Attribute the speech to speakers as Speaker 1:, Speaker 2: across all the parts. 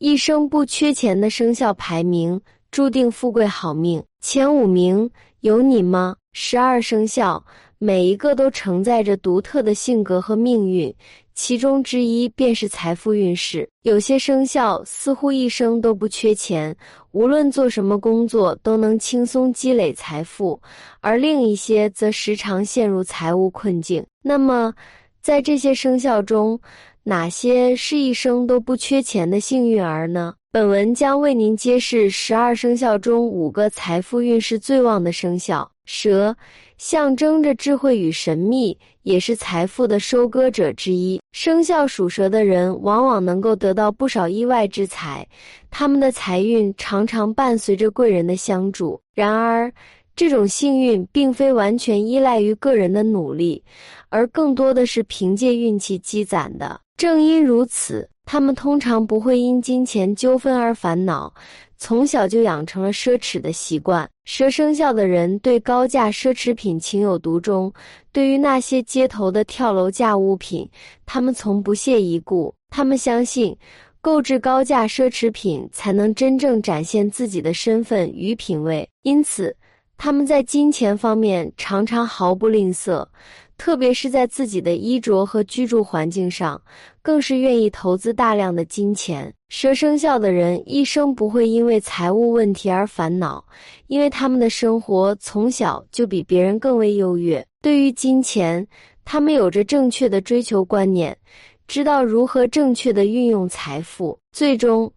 Speaker 1: 一生不缺钱的生肖排名，注定富贵好命。前五名有你吗？十二生肖每一个都承载着独特的性格和命运，其中之一便是财富运势。有些生肖似乎一生都不缺钱，无论做什么工作都能轻松积累财富，而另一些则时常陷入财务困境。那么，在这些生肖中，哪些是一生都不缺钱的幸运儿呢？本文将为您揭示十二生肖中五个财富运势最旺的生肖。蛇象征着智慧与神秘，也是财富的收割者之一。生肖属蛇的人往往能够得到不少意外之财，他们的财运常常伴随着贵人的相助。然而，这种幸运并非完全依赖于个人的努力，而更多的是凭借运气积攒的。正因如此，他们通常不会因金钱纠纷而烦恼，从小就养成了奢侈的习惯。蛇生肖的人对高价奢侈品情有独钟，对于那些街头的跳楼价物品，他们从不屑一顾。他们相信，购置高价奢侈品才能真正展现自己的身份与品味，因此他们在金钱方面常常毫不吝啬。特别是在自己的衣着和居住环境上，更是愿意投资大量的金钱。蛇生肖的人一生不会因为财务问题而烦恼，因为他们的生活从小就比别人更为优越。对于金钱，他们有着正确的追求观念，知道如何正确的运用财富，最终。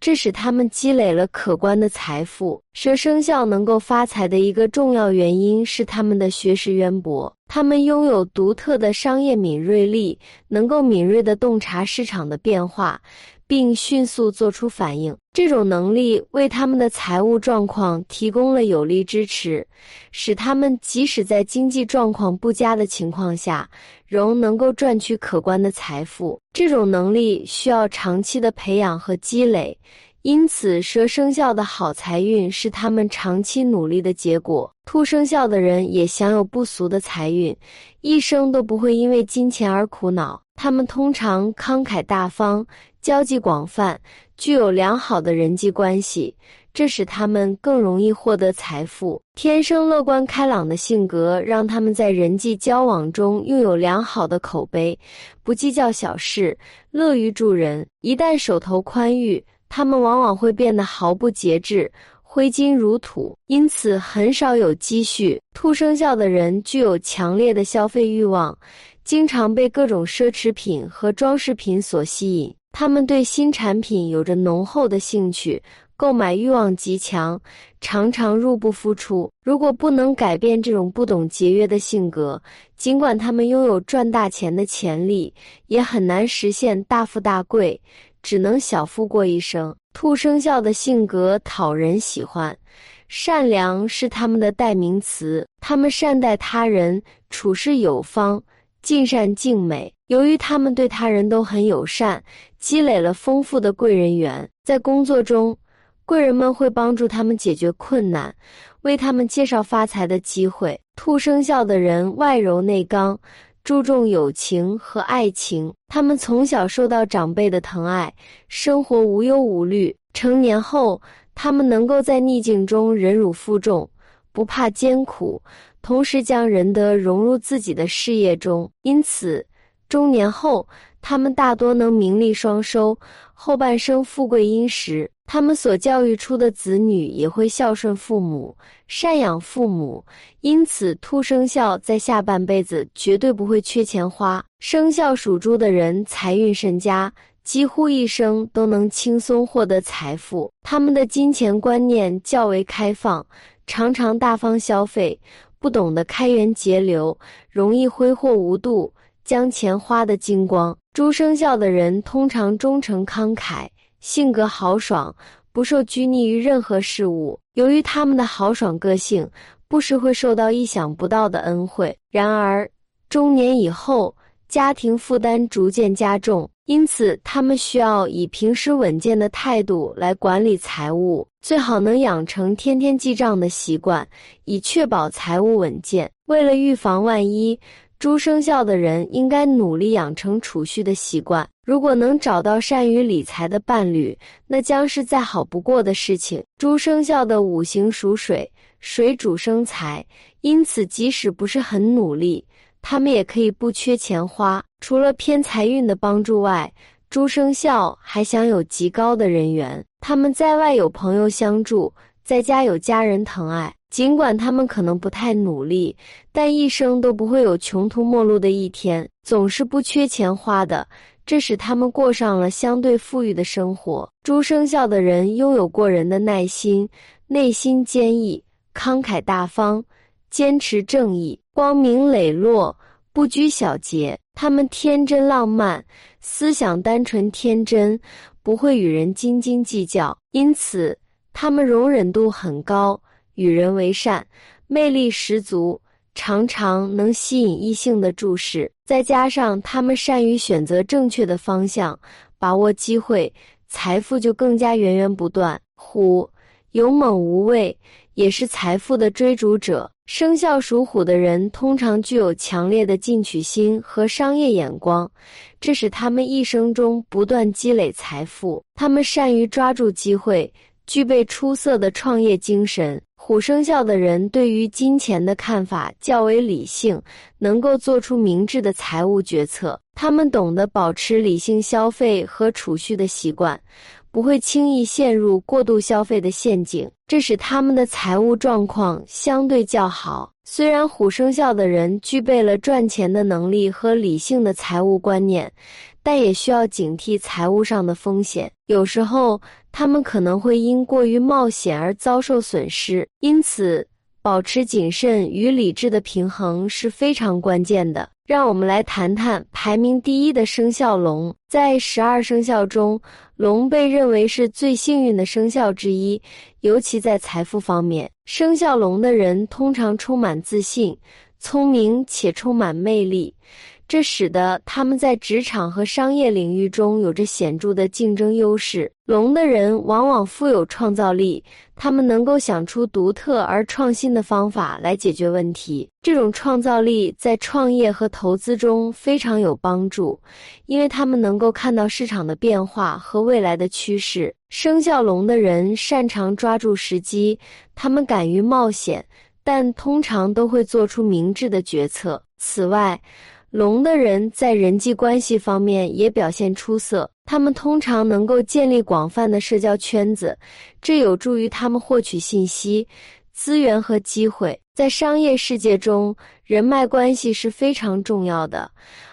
Speaker 1: 这使他们积累了可观的财富。蛇生肖能够发财的一个重要原因是他们的学识渊博，他们拥有独特的商业敏锐力，能够敏锐的洞察市场的变化。并迅速做出反应，这种能力为他们的财务状况提供了有力支持，使他们即使在经济状况不佳的情况下，仍能够赚取可观的财富。这种能力需要长期的培养和积累。因此，蛇生肖的好财运是他们长期努力的结果。兔生肖的人也享有不俗的财运，一生都不会因为金钱而苦恼。他们通常慷慨大方，交际广泛，具有良好的人际关系，这使他们更容易获得财富。天生乐观开朗的性格让他们在人际交往中拥有良好的口碑，不计较小事，乐于助人。一旦手头宽裕，他们往往会变得毫不节制，挥金如土，因此很少有积蓄。兔生肖的人具有强烈的消费欲望，经常被各种奢侈品和装饰品所吸引。他们对新产品有着浓厚的兴趣，购买欲望极强，常常入不敷出。如果不能改变这种不懂节约的性格，尽管他们拥有赚大钱的潜力，也很难实现大富大贵。只能小富过一生。兔生肖的性格讨人喜欢，善良是他们的代名词。他们善待他人，处事有方，尽善尽美。由于他们对他人都很友善，积累了丰富的贵人缘。在工作中，贵人们会帮助他们解决困难，为他们介绍发财的机会。兔生肖的人外柔内刚。注重友情和爱情，他们从小受到长辈的疼爱，生活无忧无虑。成年后，他们能够在逆境中忍辱负重，不怕艰苦，同时将仁德融入自己的事业中。因此，中年后，他们大多能名利双收，后半生富贵殷实。他们所教育出的子女也会孝顺父母、赡养父母，因此兔生肖在下半辈子绝对不会缺钱花。生肖属猪的人财运甚佳，几乎一生都能轻松获得财富。他们的金钱观念较为开放，常常大方消费，不懂得开源节流，容易挥霍无度，将钱花得精光。猪生肖的人通常忠诚慷慨。性格豪爽，不受拘泥于任何事物。由于他们的豪爽个性，不时会受到意想不到的恩惠。然而，中年以后，家庭负担逐渐加重，因此他们需要以平时稳健的态度来管理财务，最好能养成天天记账的习惯，以确保财务稳健。为了预防万一，猪生肖的人应该努力养成储蓄的习惯。如果能找到善于理财的伴侣，那将是再好不过的事情。猪生肖的五行属水，水主生财，因此即使不是很努力，他们也可以不缺钱花。除了偏财运的帮助外，猪生肖还享有极高的人缘。他们在外有朋友相助，在家有家人疼爱。尽管他们可能不太努力，但一生都不会有穷途末路的一天，总是不缺钱花的，这使他们过上了相对富裕的生活。猪生肖的人拥有过人的耐心，内心坚毅，慷慨大方，坚持正义，光明磊落，不拘小节。他们天真浪漫，思想单纯天真，不会与人斤斤计较，因此他们容忍度很高。与人为善，魅力十足，常常能吸引异性的注视。再加上他们善于选择正确的方向，把握机会，财富就更加源源不断。虎勇猛无畏，也是财富的追逐者。生肖属虎的人通常具有强烈的进取心和商业眼光，这使他们一生中不断积累财富。他们善于抓住机会，具备出色的创业精神。虎生肖的人对于金钱的看法较为理性，能够做出明智的财务决策。他们懂得保持理性消费和储蓄的习惯，不会轻易陷入过度消费的陷阱，这使他们的财务状况相对较好。虽然虎生肖的人具备了赚钱的能力和理性的财务观念。但也需要警惕财务上的风险，有时候他们可能会因过于冒险而遭受损失，因此保持谨慎与理智的平衡是非常关键的。让我们来谈谈排名第一的生肖龙。在十二生肖中，龙被认为是最幸运的生肖之一，尤其在财富方面，生肖龙的人通常充满自信、聪明且充满魅力。这使得他们在职场和商业领域中有着显著的竞争优势。龙的人往往富有创造力，他们能够想出独特而创新的方法来解决问题。这种创造力在创业和投资中非常有帮助，因为他们能够看到市场的变化和未来的趋势。生肖龙的人擅长抓住时机，他们敢于冒险，但通常都会做出明智的决策。此外，龙的人在人际关系方面也表现出色，他们通常能够建立广泛的社交圈子，这有助于他们获取信息、资源和机会。在商业世界中，人脉关系是非常重要的，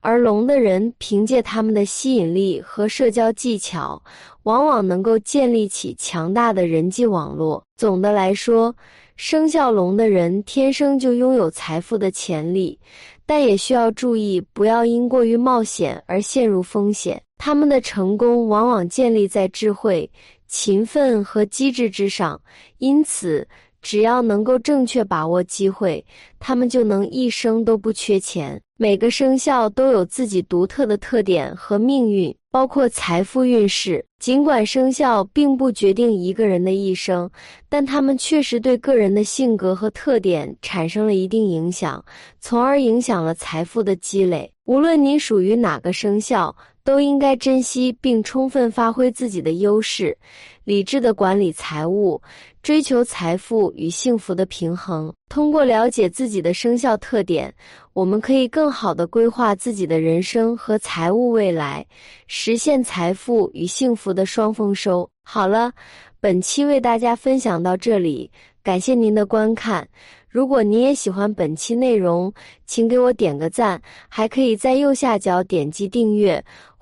Speaker 1: 而龙的人凭借他们的吸引力和社交技巧，往往能够建立起强大的人际网络。总的来说，生肖龙的人天生就拥有财富的潜力。但也需要注意，不要因过于冒险而陷入风险。他们的成功往往建立在智慧、勤奋和机智之上，因此，只要能够正确把握机会，他们就能一生都不缺钱。每个生肖都有自己独特的特点和命运。包括财富运势。尽管生肖并不决定一个人的一生，但他们确实对个人的性格和特点产生了一定影响，从而影响了财富的积累。无论你属于哪个生肖，都应该珍惜并充分发挥自己的优势，理智的管理财务，追求财富与幸福的平衡。通过了解自己的生肖特点，我们可以更好的规划自己的人生和财务未来。实现财富与幸福的双丰收。好了，本期为大家分享到这里，感谢您的观看。如果您也喜欢本期内容，请给我点个赞，还可以在右下角点击订阅